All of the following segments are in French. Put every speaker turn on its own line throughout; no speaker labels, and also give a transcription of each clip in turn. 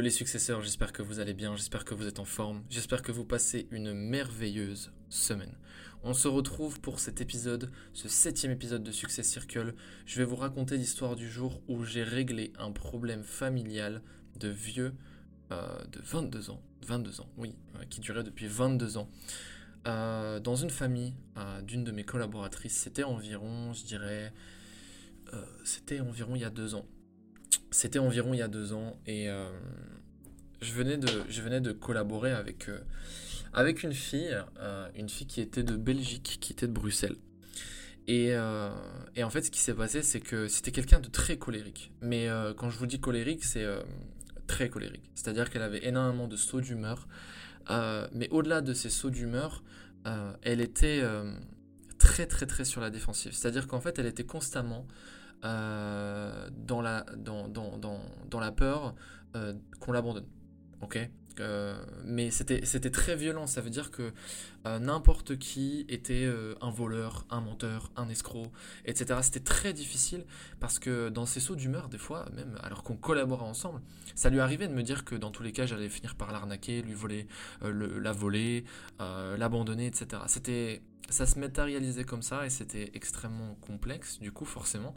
Les successeurs, j'espère que vous allez bien, j'espère que vous êtes en forme, j'espère que vous passez une merveilleuse semaine. On se retrouve pour cet épisode, ce septième épisode de Success Circle. Je vais vous raconter l'histoire du jour où j'ai réglé un problème familial de vieux euh, de 22 ans, 22 ans, oui, euh, qui durait depuis 22 ans. Euh, dans une famille d'une de mes collaboratrices, c'était environ, je dirais, c'était environ il y a deux ans. C'était environ il y a deux ans et euh, je, venais de, je venais de collaborer avec, euh, avec une fille, euh, une fille qui était de Belgique, qui était de Bruxelles. Et, et en fait, ce qui s'est passé, c'est que c'était quelqu'un de très colérique. Mais quand je vous dis colérique, c'est très colérique. C'est-à-dire qu'elle avait énormément de sauts d'humeur. Mais au-delà de ces sauts d'humeur, elle était très très très sur la défensive. C'est-à-dire qu'en fait, elle était constamment euh, dans, la, dans, dans, dans, la peur euh, qu'on l'abandonne. Ok? Euh, mais c'était très violent, ça veut dire que n'importe qui était un voleur, un menteur, un escroc, etc. C'était très difficile parce que dans ces sauts d'humeur, des fois, même alors qu'on collaborait ensemble, ça lui arrivait de me dire que dans tous les cas, j'allais finir par l'arnaquer, lui voler, le- la voler, l'abandonner, etc. C'était, ça se matérialisait comme ça et c'était extrêmement complexe, du coup, forcément,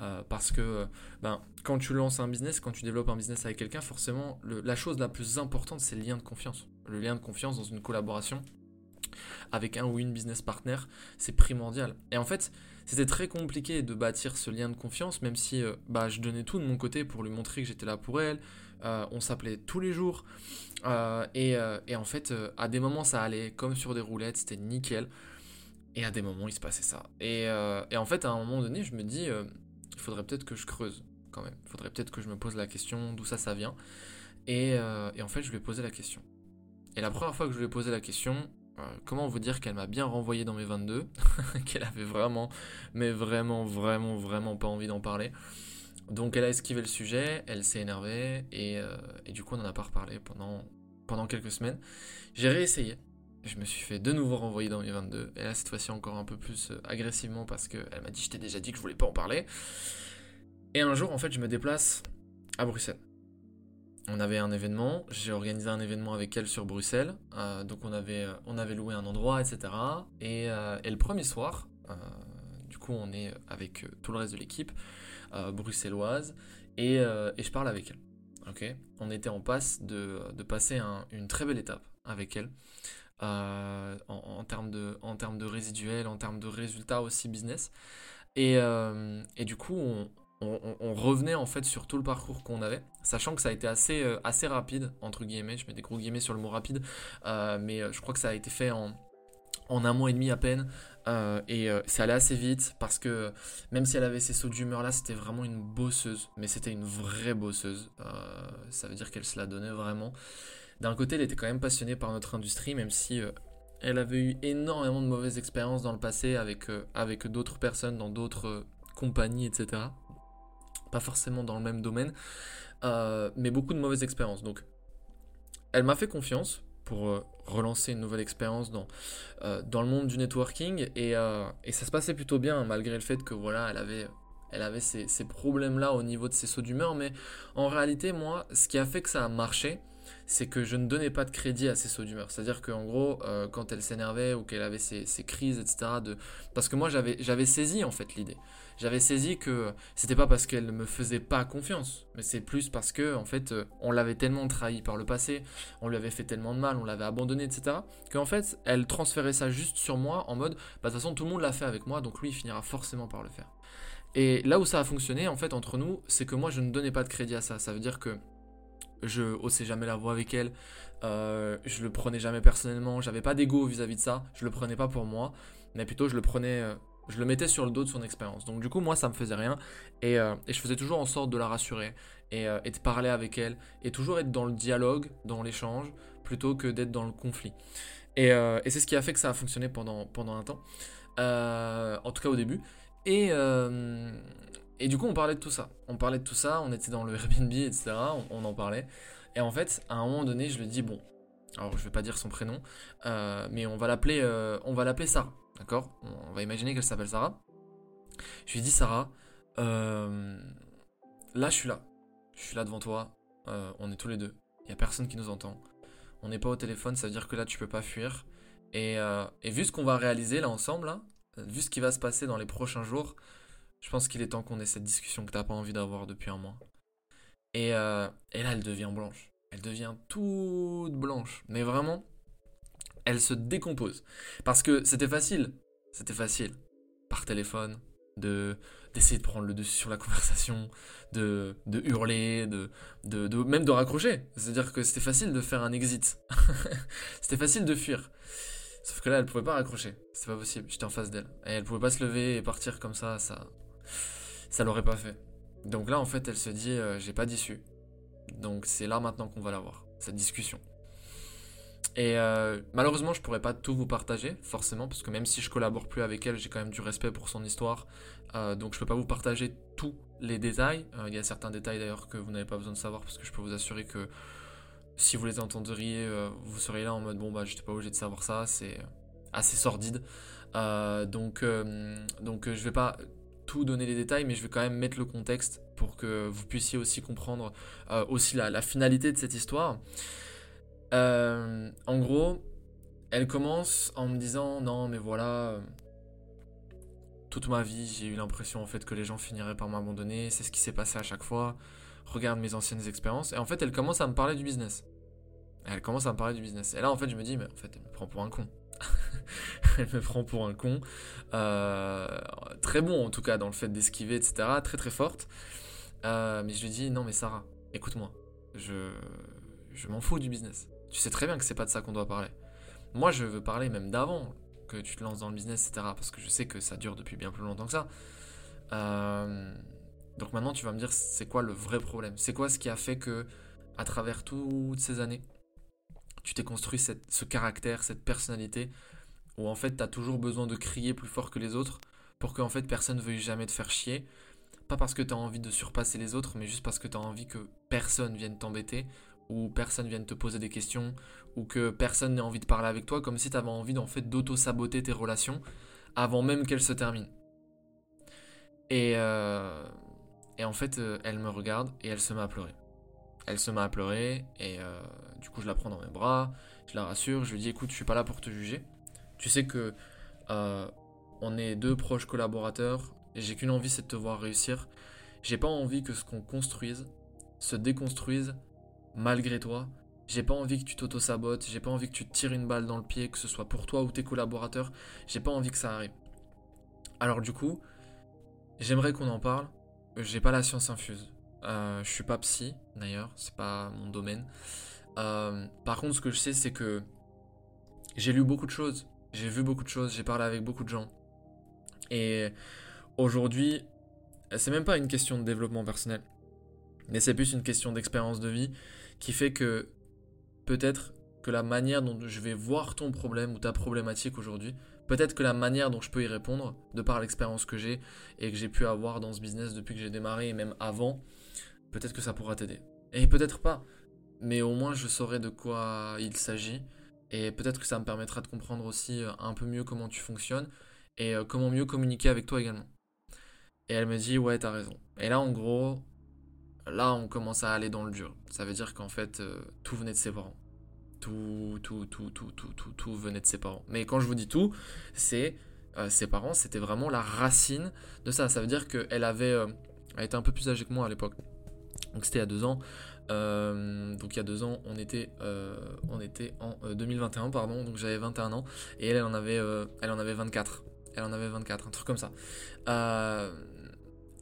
euh, parce que, ben, quand tu lances un business, quand tu développes un business avec quelqu'un, forcément, la chose la plus importante, c'est le lien de confiance. Le lien de confiance dans une collaboration avec un ou une business partner, c'est primordial. Et en fait, c'était très compliqué de bâtir ce lien de confiance, même si euh, bah, je donnais tout de mon côté pour lui montrer que j'étais là pour elle. Euh, on s'appelait tous les jours. Et, en fait, à des moments, ça allait comme sur des roulettes, c'était nickel. Et à des moments, il se passait ça. Et, euh, et en fait, à un moment donné, je me dis, euh, il faudrait peut-être que je creuse quand même. Il faudrait peut-être que je me pose la question d'où ça, ça vient. Et, euh, en fait, je lui ai posé la question. Et la première fois que je lui ai posé la question, euh, comment vous dire qu'elle m'a bien renvoyé dans mes 22, qu'elle avait vraiment, mais vraiment, vraiment, vraiment pas envie d'en parler. Donc elle a esquivé le sujet, elle s'est énervée, et, et du coup on n'en a pas reparlé pendant, pendant quelques semaines. J'ai réessayé, je me suis fait de nouveau renvoyer dans mes 22, et là cette fois-ci encore un peu plus euh, agressivement parce qu'elle m'a dit je t'ai déjà dit que je voulais pas en parler. Et un jour en fait je me déplace à Bruxelles. On avait un événement, j'ai organisé un événement avec elle sur Bruxelles, euh, donc on avait, on avait loué un endroit, etc. Et, euh, et le premier soir, du coup on est avec tout le reste de l'équipe bruxelloise, et, et je parle avec elle. Ok? On était en passe de, de passer un- une très belle étape avec elle, euh, en, termes de, en termes de résiduel, en termes de résultats aussi business. Et, euh, et du coup, on, revenait en fait sur tout le parcours qu'on avait, sachant que ça a été assez, euh, assez rapide, entre guillemets, je mets des gros guillemets sur le mot rapide, mais je crois que ça a été fait en, en un mois et demi à peine, et euh, c'est allé assez vite, parce que même si elle avait ces sauts d'humeur là, c'était vraiment une bosseuse, mais c'était une vraie bosseuse, ça veut dire qu'elle se la donnait vraiment. D'un côté, elle était quand même passionnée par notre industrie, même si euh, elle avait eu énormément de mauvaises expériences dans le passé avec, euh, d'autres personnes dans d'autres euh, compagnies, etc pas forcément dans le même domaine, mais beaucoup de mauvaises expériences. Donc, elle m'a fait confiance pour relancer une nouvelle expérience dans, le monde du networking, et, ça se passait plutôt bien, malgré le fait que voilà, elle avait, elle avait ces, ces problèmes-là au niveau de ses sauts d'humeur, mais en réalité, moi, ce qui a fait que ça a marché, c'est que je ne donnais pas de crédit à ses sauts d'humeur. C'est-à-dire qu'en gros, euh, quand elle s'énervait ou qu'elle avait ses, ses crises, etc., de... parce que moi, j'avais j'avais saisi en fait l'idée j'avais saisi que c'était pas parce qu'elle ne me faisait pas confiance, mais c'est plus parce que en fait euh, on l'avait tellement trahi par le passé, on lui avait fait tellement de mal, on l'avait abandonné, etc. Qu'en fait elle transférait ça juste sur moi en mode bah de toute façon tout le monde l'a fait avec moi, donc lui il finira forcément par le faire. Et là où ça a fonctionné en fait entre nous, c'est que moi je ne donnais pas de crédit à ça. Ça veut dire que je haussais jamais la voix avec elle, euh, je le prenais jamais personnellement, j'avais pas d'ego vis-à-vis de ça, je le prenais pas pour moi, mais plutôt je le prenais euh, je le mettais sur le dos de son expérience. Donc du coup, moi, ça me faisait rien. Et, euh, et je faisais toujours en sorte de la rassurer et, de parler avec elle. Et toujours être dans le dialogue, dans l'échange, plutôt que d'être dans le conflit. Et, et c'est ce qui a fait que ça a fonctionné pendant, pendant un temps, en tout cas au début. Et, euh, et du coup, on parlait de tout ça. On parlait de tout ça, on était dans le Airbnb, etc. On, en parlait. Et en fait, à un moment donné, je lui dis bon, alors je vais pas dire son prénom, euh, mais on va l'appeler, euh, on va l'appeler Sarah, d'accord? On va imaginer qu'elle s'appelle Sarah. Je lui dis Sarah, euh, là je suis là, je suis là devant toi, on est tous les deux, il y a personne qui nous entend, on n'est pas au téléphone, ça veut dire que là tu peux pas fuir. Et, vu ce qu'on va réaliser là ensemble, vu ce qui va se passer dans les prochains jours, je pense qu'il est temps qu'on ait cette discussion que t'as pas envie d'avoir depuis un mois. Et, euh, et là, elle devient blanche. Elle devient toute blanche. Mais vraiment, elle se décompose. Parce que c'était facile. C'était facile. Par téléphone, de d'essayer de prendre le dessus sur la conversation, de, de hurler, de, de, de- même de raccrocher. C'est-à-dire que c'était facile de faire un exit. c'était facile de fuir. Sauf que là, elle pouvait pas raccrocher. C'était pas possible. J'étais en face d'elle. Et elle pouvait pas se lever et partir comme ça. Ça, ça l'aurait pas fait. Donc là, en fait, elle se dit, euh, j'ai pas d'issue. Donc c'est là maintenant qu'on va l'avoir, cette discussion. Et euh, malheureusement, je pourrais pas tout vous partager, forcément, parce que même si je collabore plus avec elle, j'ai quand même du respect pour son histoire. Euh, donc je peux pas vous partager tous les détails. Il y a certains détails d'ailleurs que vous n'avez pas besoin de savoir, parce que je peux vous assurer que si vous les entendriez, vous seriez là en mode bon bah j'étais pas obligé de savoir ça, c'est assez sordide. Donc donc je vais pas donner les détails, mais je vais quand même mettre le contexte pour que vous puissiez aussi comprendre euh, aussi la, finalité de cette histoire. Euh, en gros, elle commence en me disant non mais voilà, toute ma vie j'ai eu l'impression en fait que les gens finiraient par m'abandonner, c'est ce qui s'est passé à chaque fois. Regarde mes anciennes expériences et en fait elle commence à me parler du business. Elle commence à me parler du business. Et là en fait je me dis mais en fait elle me prend pour un con. elle me prend pour un con. Euh, très bon en tout cas dans le fait d'esquiver etc. Très très forte. Euh, mais je lui dis non mais Sarah, écoute-moi, je m'en fous du business. Tu sais très bien que c'est pas de ça qu'on doit parler. Moi, je veux parler même d'avant que tu te lances dans le business, etc. Parce que je sais que ça dure depuis bien plus longtemps que ça. Euh, donc maintenant, tu vas me dire, c'est quoi le vrai problème? C'est quoi ce qui a fait que, à travers toutes ces années, tu t'es construit ce caractère, cette personnalité, où en fait, tu as toujours besoin de crier plus fort que les autres, pour que en fait, personne ne veuille jamais te faire chier. Pas parce que tu as envie de surpasser les autres, mais juste parce que tu as envie que personne vienne t'embêter, ou personne vienne te poser des questions, ou que personne n'ait envie de parler avec toi, comme si tu avais envie en fait d'auto-saboter tes relations avant même qu'elles se terminent. Et, euh, en fait, euh, elle me regarde et elle se met à pleurer. Elle se met à pleurer et euh, du coup, je la prends dans mes bras, je la rassure, je lui dis écoute, je suis pas là pour te juger. Tu sais que euh, on est deux proches collaborateurs et j'ai qu'une envie, c'est de te voir réussir. J'ai pas envie que ce qu'on construise se déconstruise malgré toi. J'ai pas envie que tu t'auto-sabotes, j'ai pas envie que tu te tires une balle dans le pied, que ce soit pour toi ou tes collaborateurs. J'ai pas envie que ça arrive. Alors du coup, j'aimerais qu'on en parle. J'ai pas la science infuse. Euh, je suis pas psy, d'ailleurs, c'est pas mon domaine. Euh, par contre, ce que je sais, c'est que j'ai lu beaucoup de choses, j'ai vu beaucoup de choses, j'ai parlé avec beaucoup de gens. Et aujourd'hui, c'est même pas une question de développement personnel, mais c'est plus une question d'expérience de vie qui fait que peut-être que la manière dont je vais voir ton problème ou ta problématique aujourd'hui, peut-être que la manière dont je peux y répondre, de par l'expérience que j'ai et que j'ai pu avoir dans ce business depuis que j'ai démarré et même avant, peut-être que ça pourra t'aider. Et peut-être pas, mais au moins je saurai de quoi il s'agit et peut-être que ça me permettra de comprendre aussi euh, un peu mieux comment tu fonctionnes et euh, comment mieux communiquer avec toi également. Et elle me dit ouais t'as raison. Et là en gros, là on commence à aller dans le dur. Ça veut dire qu'en fait euh, tout venait de ses parents. Tout, tout, tout, tout, tout, tout, tout venait de ses parents. Mais quand je vous dis tout, c'est ses parents, c'était vraiment la racine de ça. Ça veut dire qu'elle avait, elle était un peu plus âgée que moi à l'époque. Donc c'était a deux ans. Euh, donc il y a deux ans, on était, euh, en euh, 2021, pardon. Donc j'avais 21 ans et elle, elle en avait, euh, elle en avait 24. Elle en avait 24, un truc comme ça. Euh,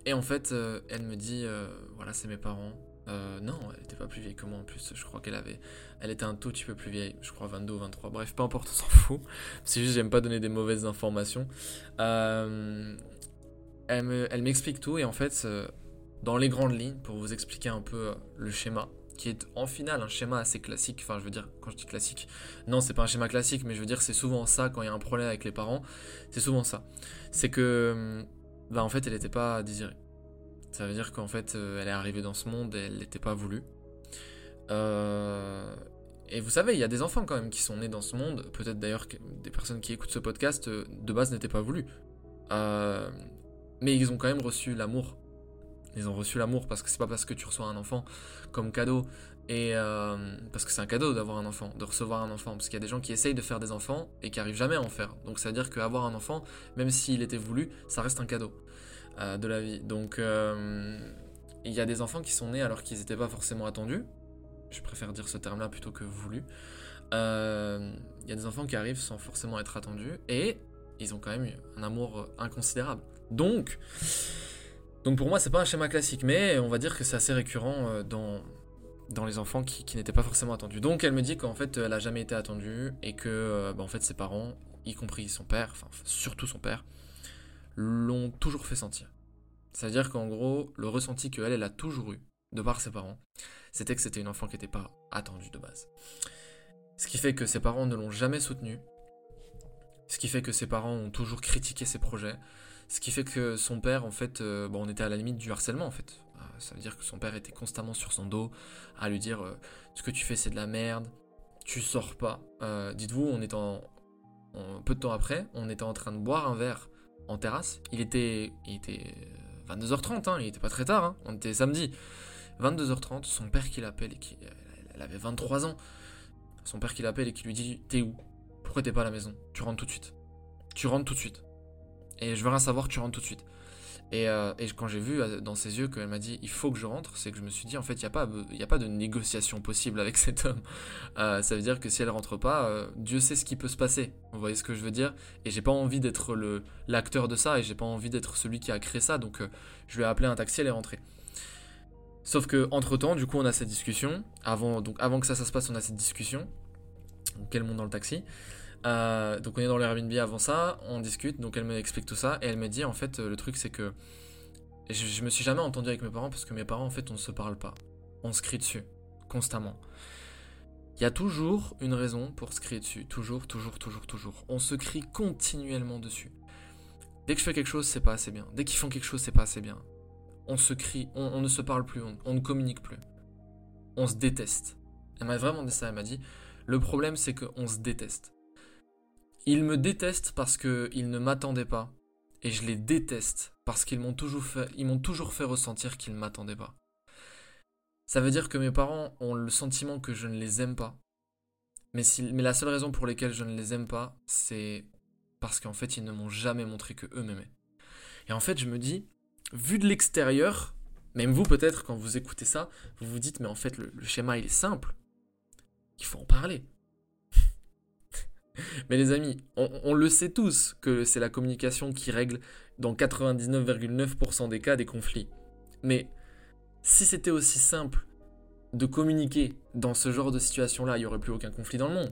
et en fait, euh, elle me dit, euh, voilà, c'est mes parents. Euh, non, elle était pas plus vieille que moi en plus. Je crois qu'elle avait, elle était un tout petit peu plus vieille. Je crois 22 ou 23. Bref, peu importe, on s'en fout. C'est juste, j'aime pas donner des mauvaises informations. Euh, elle me- elle m'explique tout et en fait, euh, dans les grandes lignes, pour vous expliquer un peu euh, le schéma, qui est en finale un schéma assez classique. Enfin, je veux dire, quand je dis classique, non, c'est pas un schéma classique, mais je veux dire, c'est souvent ça quand il y a un problème avec les parents. C'est souvent ça. C'est que, bah, en fait, elle n'était pas désirée. Ça veut dire qu'en fait, euh, elle est arrivée dans ce monde et elle n'était pas voulue. Euh, et vous savez, il y a des enfants quand même qui sont nés dans ce monde. Peut-être d'ailleurs que des personnes qui écoutent ce podcast euh, de base n'étaient pas voulues. mais ils ont quand même reçu l'amour ils ont reçu l'amour parce que c'est pas parce que tu reçois un enfant comme cadeau et euh, parce que c'est un cadeau d'avoir un enfant, de recevoir un enfant, parce qu'il y a des gens qui essayent de faire des enfants et qui arrivent jamais à en faire. Donc ça veut dire qu'avoir un enfant, même s'il était voulu, ça reste un cadeau euh, de la vie. Donc euh, il y a des enfants qui sont nés alors qu'ils n'étaient pas forcément attendus. Je préfère dire ce terme-là plutôt que voulu. Il y a des enfants qui arrivent sans forcément être attendus et ils ont quand même eu un amour inconsidérable. Donc donc pour moi, c'est pas un schéma classique, mais on va dire que c'est assez récurrent euh, dans, dans les enfants qui, n'étaient pas forcément attendus. Donc elle me dit qu'en fait, elle a jamais été attendue et que euh, bah, en fait, ses parents, y compris son père, enfin surtout son père, l'ont toujours fait sentir. C'est-à-dire qu'en gros, le ressenti qu'elle, elle a toujours eu, de par ses parents, c'était que c'était une enfant qui n'était pas attendue de base. Ce qui fait que ses parents ne l'ont jamais soutenue. Ce qui fait que ses parents ont toujours critiqué ses projets. Ce qui fait que son père, en fait, euh, bon, on était à la limite du harcèlement, en fait. Euh, ça veut dire que son père était constamment sur son dos, à lui dire euh, ce que tu fais, c'est de la merde, tu sors pas. Dites-vous, on est en, peu de temps après, on était en train de boire un verre en terrasse. Il était, il était 22h30, hein, il était pas très tard, hein, on était samedi. 22h30, son père qui l'appelle et qui, elle avait 23 ans. Son père qui l'appelle et qui lui dit T'es où? Pourquoi t'es pas à la maison? Tu rentres tout de suite. Tu rentres tout de suite. Et je veux rien savoir, tu rentres tout de suite. Et, euh, quand j'ai vu euh, dans ses yeux qu'elle m'a dit il faut que je rentre, c'est que je me suis dit en fait il n'y a, pas, a pas de négociation possible avec cet homme. Euh, ça veut dire que si elle rentre pas, Dieu sait ce qui peut se passer. Vous voyez ce que je veux dire? Et j'ai pas envie d'être l'acteur de ça et j'ai pas envie d'être celui qui a créé ça. Donc je lui ai appelé un taxi, elle est rentrée. Sauf que entre temps, du coup, on a cette discussion. Avant, donc avant que ça, ça se passe, on a cette discussion. Donc elle monte dans le taxi? Euh, donc on est dans l'Airbnb avant ça, on discute, donc elle m'explique tout ça, et elle me dit en fait le truc c'est que je, je, me suis jamais entendu avec mes parents parce que mes parents en fait on ne se parle pas, on se crie dessus, constamment. Il y a toujours une raison pour se crier dessus, toujours, toujours, toujours, toujours. On se crie continuellement dessus. Dès que je fais quelque chose, c'est pas assez bien. Dès qu'ils font quelque chose, c'est pas assez bien. On se crie, on, ne se parle plus, on, on, ne communique plus. On se déteste. Elle m'a vraiment dit ça, elle m'a dit, le problème c'est qu'on se déteste. Ils me détestent parce qu'ils ne m'attendaient pas. Et je les déteste parce qu'ils m'ont toujours fait, toujours fait ressentir qu'ils ne m'attendaient pas. Ça veut dire que mes parents ont le sentiment que je ne les aime pas. Mais, mais la seule raison pour laquelle je ne les aime pas, c'est parce qu'en fait, ils ne m'ont jamais montré que eux m'aimaient. Et en fait, je me dis, vu de l'extérieur, même vous peut-être quand vous écoutez ça, vous vous dites, mais en fait, le schéma, il est simple. Il faut en parler. Mais les amis, on, le sait tous que c'est la communication qui règle dans 99,9% des cas des conflits. Mais si c'était aussi simple de communiquer dans ce genre de situation-là, il n'y aurait plus aucun conflit dans le monde.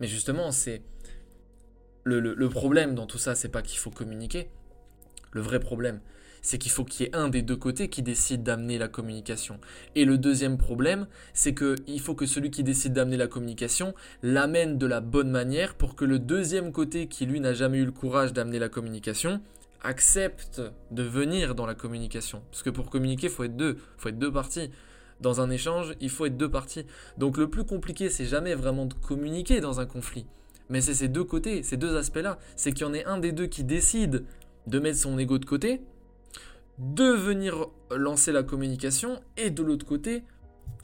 Mais justement, c'est le problème dans tout ça, c'est pas qu'il faut communiquer. Le vrai problème, c'est qu'il faut qu'il y ait un des deux côtés qui décide d'amener la communication. Et le deuxième problème, c'est qu'il faut que celui qui décide d'amener la communication l'amène de la bonne manière pour que le deuxième côté, qui lui n'a jamais eu le courage d'amener la communication, accepte de venir dans la communication. Parce que pour communiquer, il faut être deux, il faut être deux parties. Dans un échange, il faut être deux parties. Donc le plus compliqué, c'est jamais vraiment de communiquer dans un conflit. Mais c'est ces deux côtés, ces deux aspects-là. C'est qu'il y en ait un des deux qui décide de mettre son ego de côté de venir lancer la communication et de l'autre côté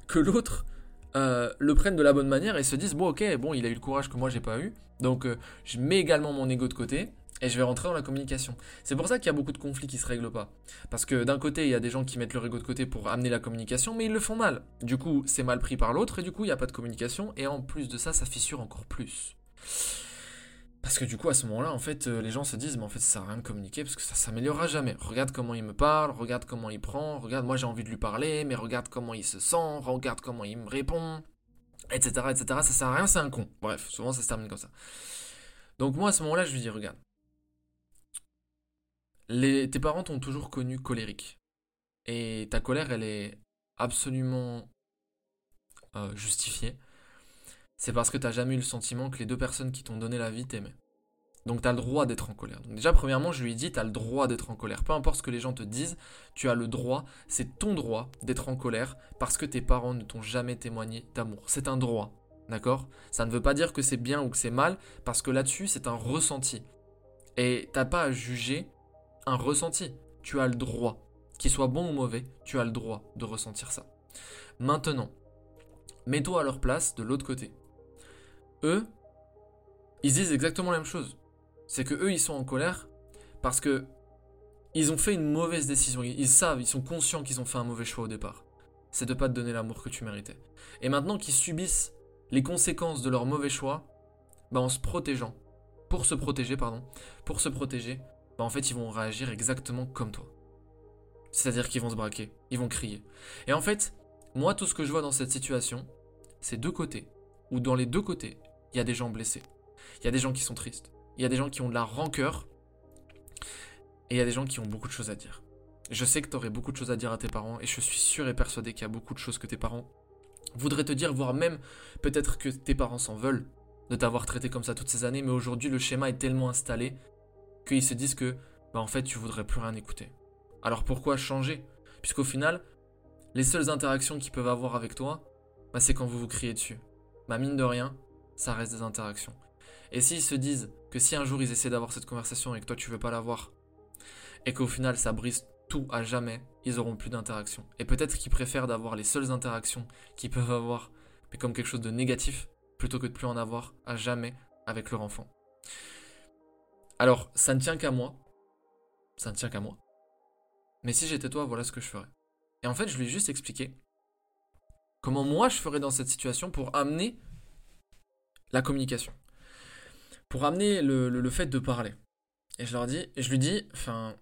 que l'autre euh, le prenne de la bonne manière et se dise bon ok bon il a eu le courage que moi j'ai pas eu donc euh, je mets également mon ego de côté et je vais rentrer dans la communication. C'est pour ça qu'il y a beaucoup de conflits qui se règlent pas. Parce que d'un côté, il y a des gens qui mettent leur ego de côté pour amener la communication, mais ils le font mal. Du coup, c'est mal pris par l'autre, et du coup, il n'y a pas de communication, et en plus de ça, ça fissure encore plus. Parce que du coup, à ce moment-là, en fait, euh, les gens se disent, mais en fait, ça sert à rien de communiquer parce que ça s'améliorera jamais. Regarde comment il me parle, regarde comment il prend, regarde, moi j'ai envie de lui parler, mais regarde comment il se sent, regarde comment il me répond, etc., etc. Ça sert à rien, c'est un con. Bref, souvent ça se termine comme ça. Donc moi, à ce moment-là, je lui dis, regarde, tes parents t'ont toujours connu colérique. Et ta colère, elle est absolument euh, justifié, c'est parce que t'as jamais eu le sentiment que les deux personnes qui t'ont donné la vie t'aimaient. Donc tu as le droit d'être en colère. Donc déjà, premièrement, je lui ai dit, tu as le droit d'être en colère. Peu importe ce que les gens te disent, tu as le droit, c'est ton droit d'être en colère parce que tes parents ne t'ont jamais témoigné d'amour. C'est un droit, d'accord? Ça ne veut pas dire que c'est bien ou que c'est mal, parce que là-dessus, c'est un ressenti. Et t'as pas à juger un ressenti. Tu as le droit. Qu'il soit bon ou mauvais, tu as le droit de ressentir ça. Maintenant, mets-toi à leur place de l'autre côté. Eux, ils disent exactement la même chose. C'est que eux, ils sont en colère parce que ils ont fait une mauvaise décision. Ils savent, ils sont conscients qu'ils ont fait un mauvais choix au départ. C'est de pas te donner l'amour que tu méritais. Et maintenant qu'ils subissent les conséquences de leur mauvais choix, bah en se protégeant, pour se protéger, pardon, pour se protéger, bah en fait ils vont réagir exactement comme toi. C'est-à-dire qu'ils vont se braquer, ils vont crier. Et en fait, moi tout ce que je vois dans cette situation, c'est deux côtés. Ou dans les deux côtés, il y a des gens blessés. Il y a des gens qui sont tristes. Il y a des gens qui ont de la rancœur. Et il y a des gens qui ont beaucoup de choses à dire. Je sais que tu aurais beaucoup de choses à dire à tes parents. Et je suis sûr et persuadé qu'il y a beaucoup de choses que tes parents voudraient te dire, voire même peut-être que tes parents s'en veulent de t'avoir traité comme ça toutes ces années. Mais aujourd'hui, le schéma est tellement installé qu'ils se disent que, bah en fait, tu voudrais plus rien écouter. Alors pourquoi changer? Puisqu'au final, les seules interactions qu'ils peuvent avoir avec toi, bah, c'est quand vous vous criez dessus. Bah mine de rien, ça reste des interactions. Et s'ils se disent que si un jour ils essaient d'avoir cette conversation et que toi tu veux pas l'avoir, et qu'au final ça brise tout à jamais, ils auront plus d'interaction. Et peut-être qu'ils préfèrent d'avoir les seules interactions qu'ils peuvent avoir, mais comme quelque chose de négatif, plutôt que de plus en avoir à jamais avec leur enfant. Alors, ça ne tient qu'à moi. Ça ne tient qu'à moi. Mais si j'étais toi, voilà ce que je ferais. Et en fait, je lui ai juste expliqué comment moi je ferais dans cette situation pour amener la communication pour amener le, fait de parler. Et je leur dis, je lui dis, enfin,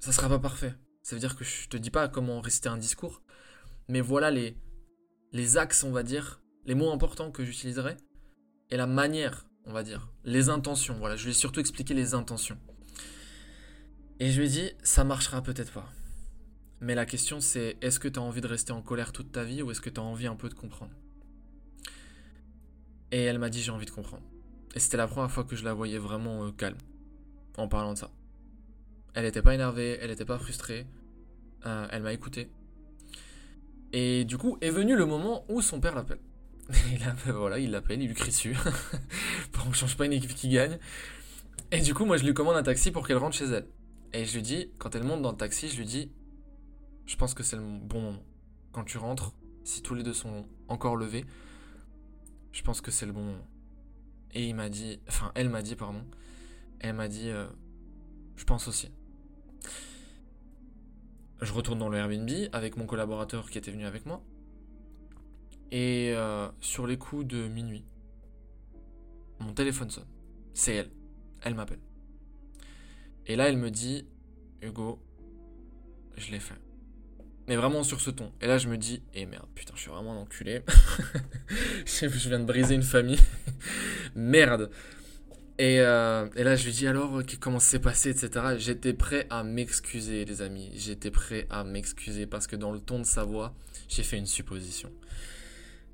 ça sera pas parfait. Ça veut dire que je te dis pas comment réciter un discours, mais voilà les, les axes, on va dire, les mots importants que j'utiliserai, et la manière, on va dire, les intentions. Voilà, je lui ai surtout expliqué les intentions. Et je lui ai dit, ça marchera peut-être pas. Mais la question c'est, est-ce que tu as envie de rester en colère toute ta vie ou est-ce que tu as envie un peu de comprendre? Et elle m'a dit, j'ai envie de comprendre. Et c'était la première fois que je la voyais vraiment euh, calme en parlant de ça. Elle n'était pas énervée, elle n'était pas frustrée. Euh, elle m'a écouté. Et du coup est venu le moment où son père l'appelle. il voilà, il l'appelle, il lui crie dessus. pour qu'on change pas une équipe qui gagne. Et du coup, moi, je lui commande un taxi pour qu'elle rentre chez elle. Et je lui dis, quand elle monte dans le taxi, je lui dis, je pense que c'est le bon moment. Quand tu rentres, si tous les deux sont encore levés, je pense que c'est le bon. Et il m'a dit, enfin elle m'a dit, pardon, elle m'a dit, euh, je pense aussi. Je retourne dans le Airbnb avec mon collaborateur qui était venu avec moi. Et euh, sur les coups de minuit, mon téléphone sonne. C'est elle. Elle m'appelle. Et là, elle me dit, Hugo, je l'ai fait. Mais vraiment sur ce ton. Et là, je me dis, eh merde, putain, je suis vraiment un enculé. je viens de briser une famille. merde. Et, euh, et, là, je lui dis alors comment s'est passé, etc. J'étais prêt à m'excuser, les amis. J'étais prêt à m'excuser parce que dans le ton de sa voix, j'ai fait une supposition.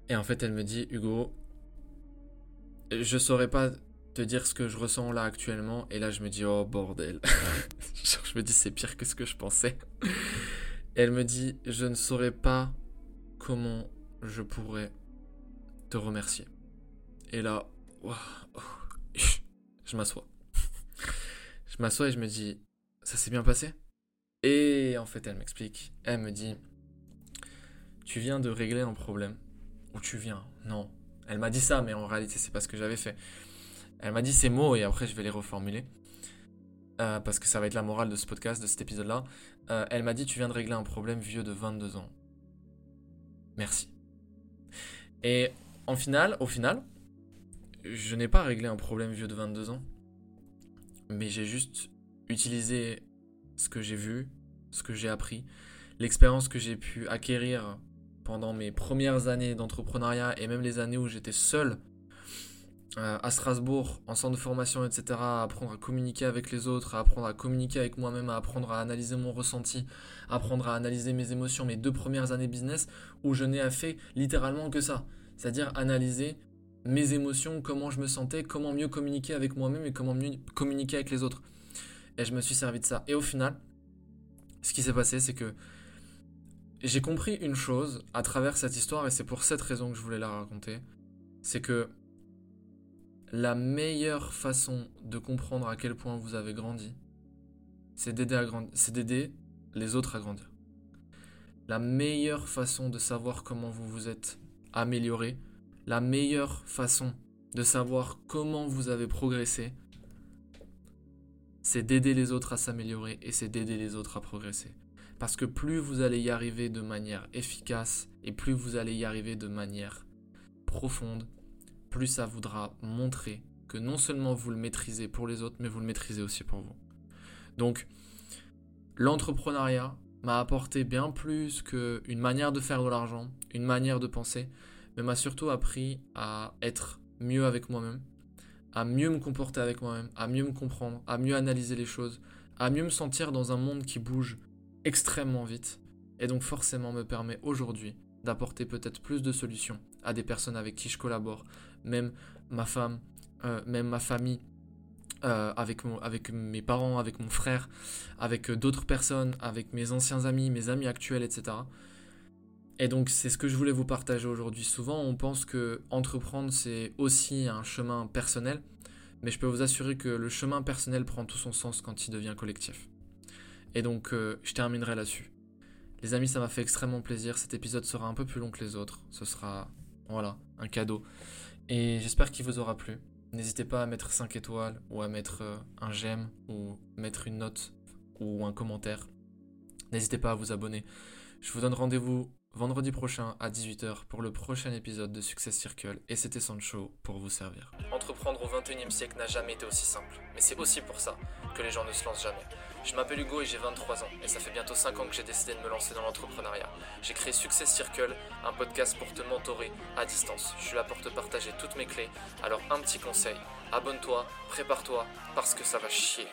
Et en fait, elle me dit, Hugo, je saurais pas te dire ce que je ressens là actuellement. Et là, je me dis, oh bordel. je me dis, c'est pire que ce que je pensais elle me dit Je ne saurais pas comment je pourrais te remercier. Et là, je m'assois. Je m'assois et je me dis Ça s'est bien passé? Et en fait, elle m'explique. Elle me dit Tu viens de régler un problème. Ou tu viens? Non. Elle m'a dit ça, mais en réalité, c'est pas ce que j'avais fait. Elle m'a dit ces mots et après, je vais les reformuler. Euh, parce que ça va être la morale de ce podcast, de cet épisode-là. Euh, elle m'a dit Tu viens de régler un problème vieux de 22 ans. Merci. Et en final, au final, je n'ai pas réglé un problème vieux de 22 ans, mais j'ai juste utilisé ce que j'ai vu, ce que j'ai appris, l'expérience que j'ai pu acquérir pendant mes premières années d'entrepreneuriat et même les années où j'étais seul à Strasbourg, en centre de formation, etc., à apprendre à communiquer avec les autres, à apprendre à communiquer avec moi-même, à apprendre à analyser mon ressenti, à apprendre à analyser mes émotions, mes deux premières années business, où je n'ai fait littéralement que ça. C'est-à-dire analyser mes émotions, comment je me sentais, comment mieux communiquer avec moi-même et comment mieux communiquer avec les autres. Et je me suis servi de ça. Et au final, ce qui s'est passé, c'est que j'ai compris une chose à travers cette histoire, et c'est pour cette raison que je voulais la raconter, c'est que la meilleure façon de comprendre à quel point vous avez grandi, c'est d'aider les autres à grandir. La meilleure façon de savoir comment vous vous êtes amélioré, la meilleure façon de savoir comment vous avez progressé, c'est d'aider les autres à s'améliorer et c'est d'aider les autres à progresser. Parce que plus vous allez y arriver de manière efficace et plus vous allez y arriver de manière profonde, plus ça voudra montrer que non seulement vous le maîtrisez pour les autres, mais vous le maîtrisez aussi pour vous. Donc, l'entrepreneuriat m'a apporté bien plus qu'une manière de faire de l'argent, une manière de penser, mais m'a surtout appris à être mieux avec moi-même, à mieux me comporter avec moi-même, à mieux me comprendre, à mieux analyser les choses, à mieux me sentir dans un monde qui bouge extrêmement vite, et donc forcément me permet aujourd'hui d'apporter peut-être plus de solutions à des personnes avec qui je collabore, même ma femme, euh, même ma famille, euh, avec, mes parents, avec mon frère, avec euh, d'autres personnes, avec mes anciens amis, mes amis actuels, etc. Et donc c'est ce que je voulais vous partager aujourd'hui. Souvent on pense que entreprendre c'est aussi un chemin personnel, mais je peux vous assurer que le chemin personnel prend tout son sens quand il devient collectif. Et donc je terminerai là-dessus. Les amis, ça m'a fait extrêmement plaisir. Cet épisode sera un peu plus long que les autres. Ce sera, voilà, un cadeau. Et j'espère qu'il vous aura plu. N'hésitez pas à mettre 5 étoiles ou à mettre euh, un j'aime ou mettre une note ou un commentaire. N'hésitez pas à vous abonner. Je vous donne rendez-vous vendredi prochain à 18h pour le prochain épisode de Success Circle et c'était Sancho pour vous servir. Entreprendre au 21e siècle n'a jamais été aussi simple, mais c'est aussi pour ça que les gens ne se lancent jamais. Je m'appelle Hugo et j'ai 23 ans, et ça fait bientôt 5 ans que j'ai décidé de me lancer dans l'entrepreneuriat. J'ai créé Success Circle, un podcast pour te mentorer à distance. Je suis là pour te partager toutes mes clés, alors un petit conseil, abonne-toi, prépare-toi, parce que ça va chier.